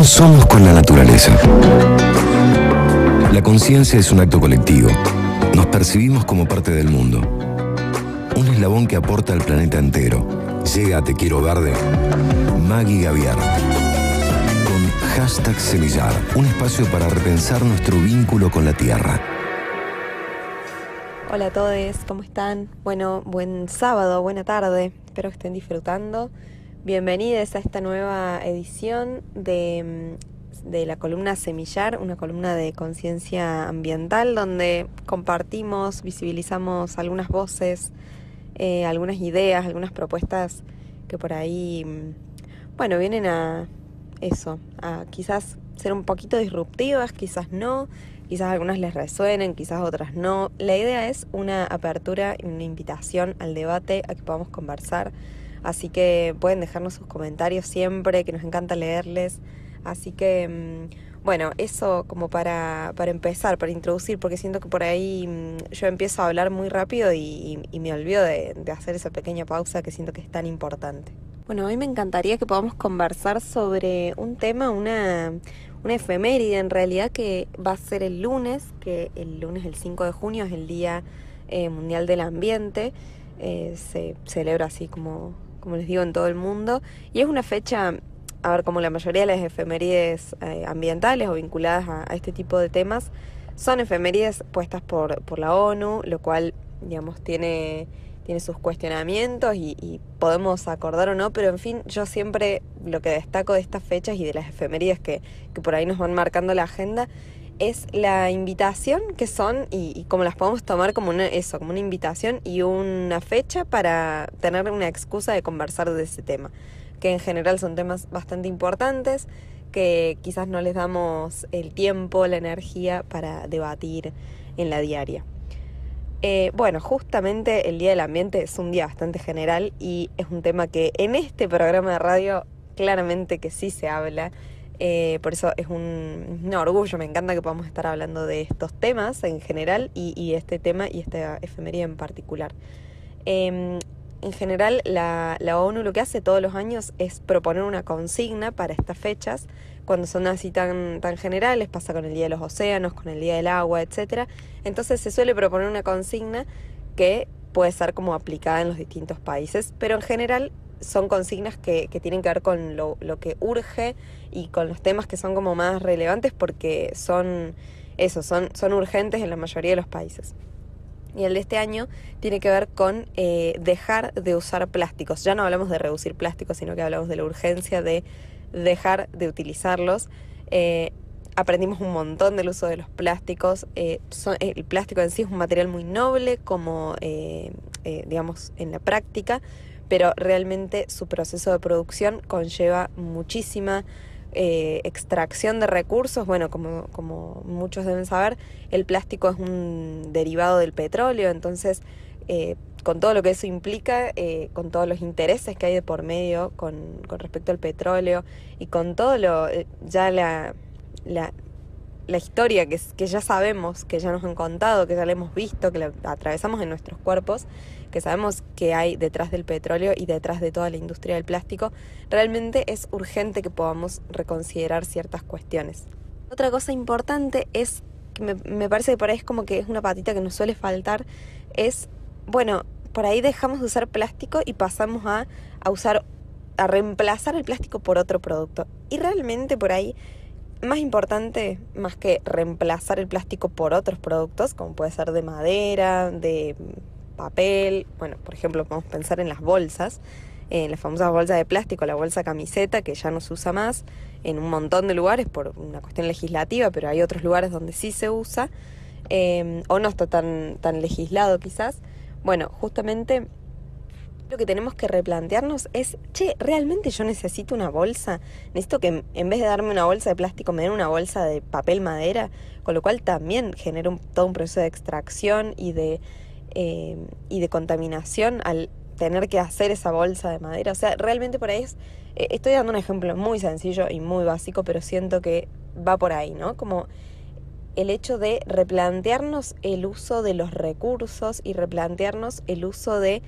¿Cómo somos con la naturaleza? La conciencia es un acto colectivo. Nos percibimos como parte del mundo. Un eslabón que aporta al planeta entero. Llega a Te Quiero Verde. Maggie Gaviar. Con hashtag Semillar. Un espacio para repensar nuestro vínculo con la tierra. Hola a todos, ¿cómo están? Bueno, buen sábado, buena tarde. Espero que estén disfrutando. Bienvenidos a esta nueva edición de, mm, de, la columna Semillar, una columna de conciencia ambiental donde compartimos, visibilizamos algunas voces, eh, algunas ideas, algunas propuestas que por ahí, mm, bueno, vienen a eso, a quizás ser un poquito disruptivas, quizás no, quizás algunas les resuenen, quizás otras no. La idea es una apertura y una invitación al debate, a que podamos conversar Así que pueden dejarnos sus comentarios siempre, que nos encanta leerles. Así que, mm, bueno, eso como para, para empezar, para introducir, porque siento que por ahí mm, yo empiezo a hablar muy rápido y, me olvido de, hacer esa pequeña pausa que siento que es tan importante. Bueno, hoy me encantaría que podamos conversar sobre un tema, una, una efeméride en realidad que va a ser el lunes, que el lunes el 5 de junio es el Día eh, Mundial del Ambiente. Eh, se celebra así como como les digo, en todo el mundo. Y es una fecha, a ver, como la mayoría de las efemérides eh, ambientales o vinculadas a, este tipo de temas, son efemérides puestas por, por la ONU, lo cual, digamos, tiene, tiene sus cuestionamientos y, podemos acordar o no, pero en fin, yo siempre lo que destaco de estas fechas y de las efemérides que, que por ahí nos van marcando la agenda es la invitación que son y, como las podemos tomar como una, eso, como una invitación y una fecha para tener una excusa de conversar de ese tema, que en general son temas bastante importantes que quizás no les damos el tiempo, la energía para debatir en la diaria. Eh, bueno, justamente el Día del Ambiente es un día bastante general y es un tema que en este programa de radio claramente que sí se habla eh, por eso es un, orgullo, me encanta que podamos estar hablando de estos temas en general y, este tema y esta efemería en particular. Em, en general, la, ONU lo que hace todos los años es proponer una consigna para estas fechas, cuando son así tan, tan generales, pasa con el Día de los Océanos, con el Día del Agua, etc. Entonces se suele proponer una consigna que puede ser como aplicada en los distintos países, pero en general son consignas que, que tienen que ver con lo, lo, que urge y con los temas que son como más relevantes porque son eso, son, son urgentes en la mayoría de los países. Y el de este año tiene que ver con eh, dejar de usar plásticos. Ya no hablamos de reducir plásticos, sino que hablamos de la urgencia de dejar de utilizarlos. Eh, aprendimos un montón del uso de los plásticos. Eh, el plástico en sí es un material muy noble, como digamos en la práctica, pero realmente su proceso de producción conlleva muchísima eh, extracción de recursos. Bueno, como, como muchos deben saber, el plástico es un derivado del petróleo, entonces eh, con todo lo que eso implica, eh, con todos los intereses que hay de por medio con, con respecto al petróleo y con todo lo, ya la, la, la historia que, que ya sabemos, que ya nos han contado, que ya la hemos visto, que la atravesamos en nuestros cuerpos, que sabemos que hay detrás del petróleo y detrás de toda la industria del plástico, realmente es urgente que podamos reconsiderar ciertas cuestiones. Otra cosa importante es, que me, me parece que por ahí es como que es una patita que nos suele faltar, es, bueno, por ahí dejamos de usar plástico y pasamos a, a usar, a reemplazar el plástico por otro producto. Y realmente por ahí más importante, más que reemplazar el plástico por otros productos, como puede ser de madera, de papel, bueno, por ejemplo, podemos pensar en las bolsas, en las famosas bolsas de plástico, la bolsa camiseta, que ya no se usa más en un montón de lugares por una cuestión legislativa, pero hay otros lugares donde sí se usa, eh, o no está tan, tan legislado quizás. Bueno, justamente lo que tenemos que replantearnos es, che, ¿realmente yo necesito una bolsa? Necesito que en vez de darme una bolsa de plástico me den una bolsa de papel madera, con lo cual también genera todo un proceso de extracción y de, eh, y de contaminación al tener que hacer esa bolsa de madera. O sea, realmente por ahí es, eh, estoy dando un ejemplo muy sencillo y muy básico, pero siento que va por ahí, ¿no? Como el hecho de replantearnos el uso de los recursos y replantearnos el uso de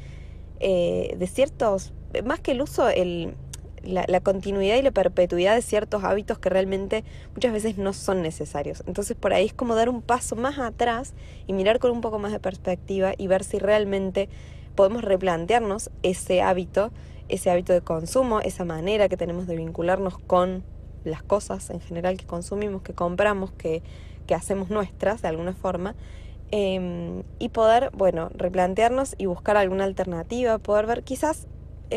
eh, de ciertos, más que el uso, el, la, continuidad y la perpetuidad de ciertos hábitos que realmente muchas veces no son necesarios. Entonces por ahí es como dar un paso más atrás y mirar con un poco más de perspectiva y ver si realmente podemos replantearnos ese hábito, ese hábito de consumo, esa manera que tenemos de vincularnos con las cosas en general que consumimos, que compramos, que, que hacemos nuestras de alguna forma. Em, y poder, bueno, replantearnos y buscar alguna alternativa, poder ver quizás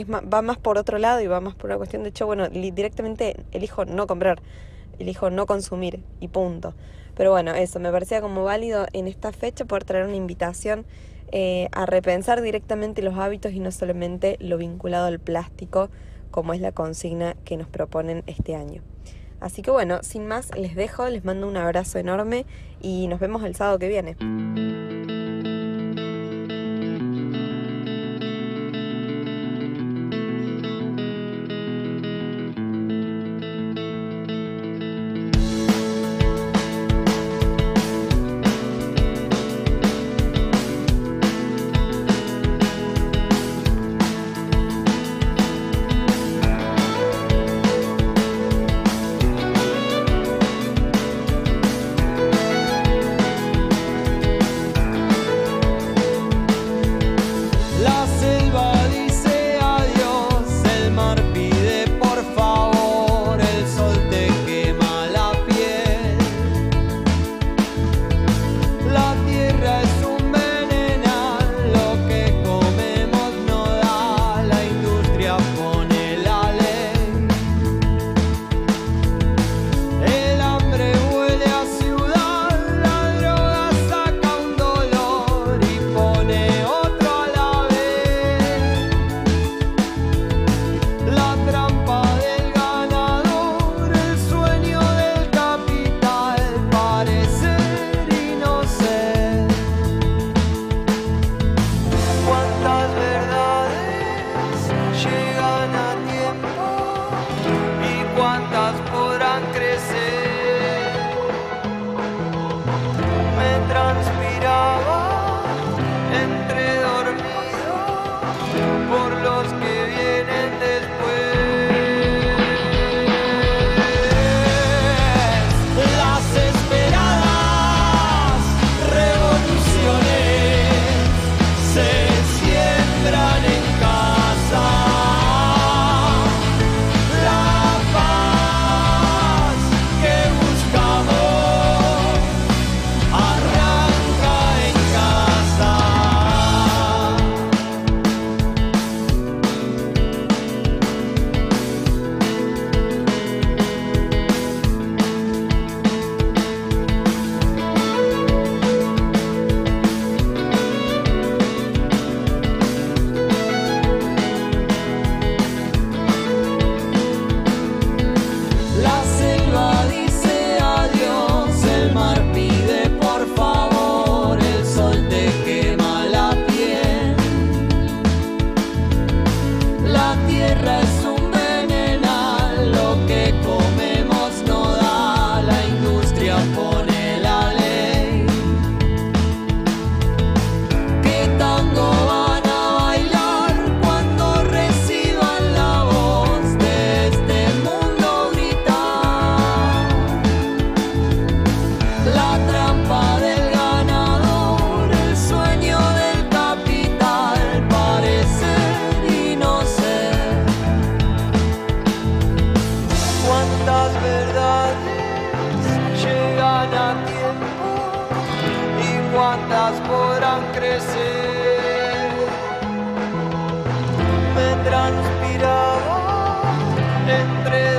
va más por otro lado y va más por una cuestión de hecho, bueno, directamente elijo no comprar, elijo no consumir y punto. Pero bueno, eso, me parecía como válido en esta fecha poder traer una invitación eh, a repensar directamente los hábitos y no solamente lo vinculado al plástico, como es la consigna que nos proponen este año. Así que bueno, sin más, les dejo, les mando un abrazo enorme y nos vemos el sábado que viene. Entre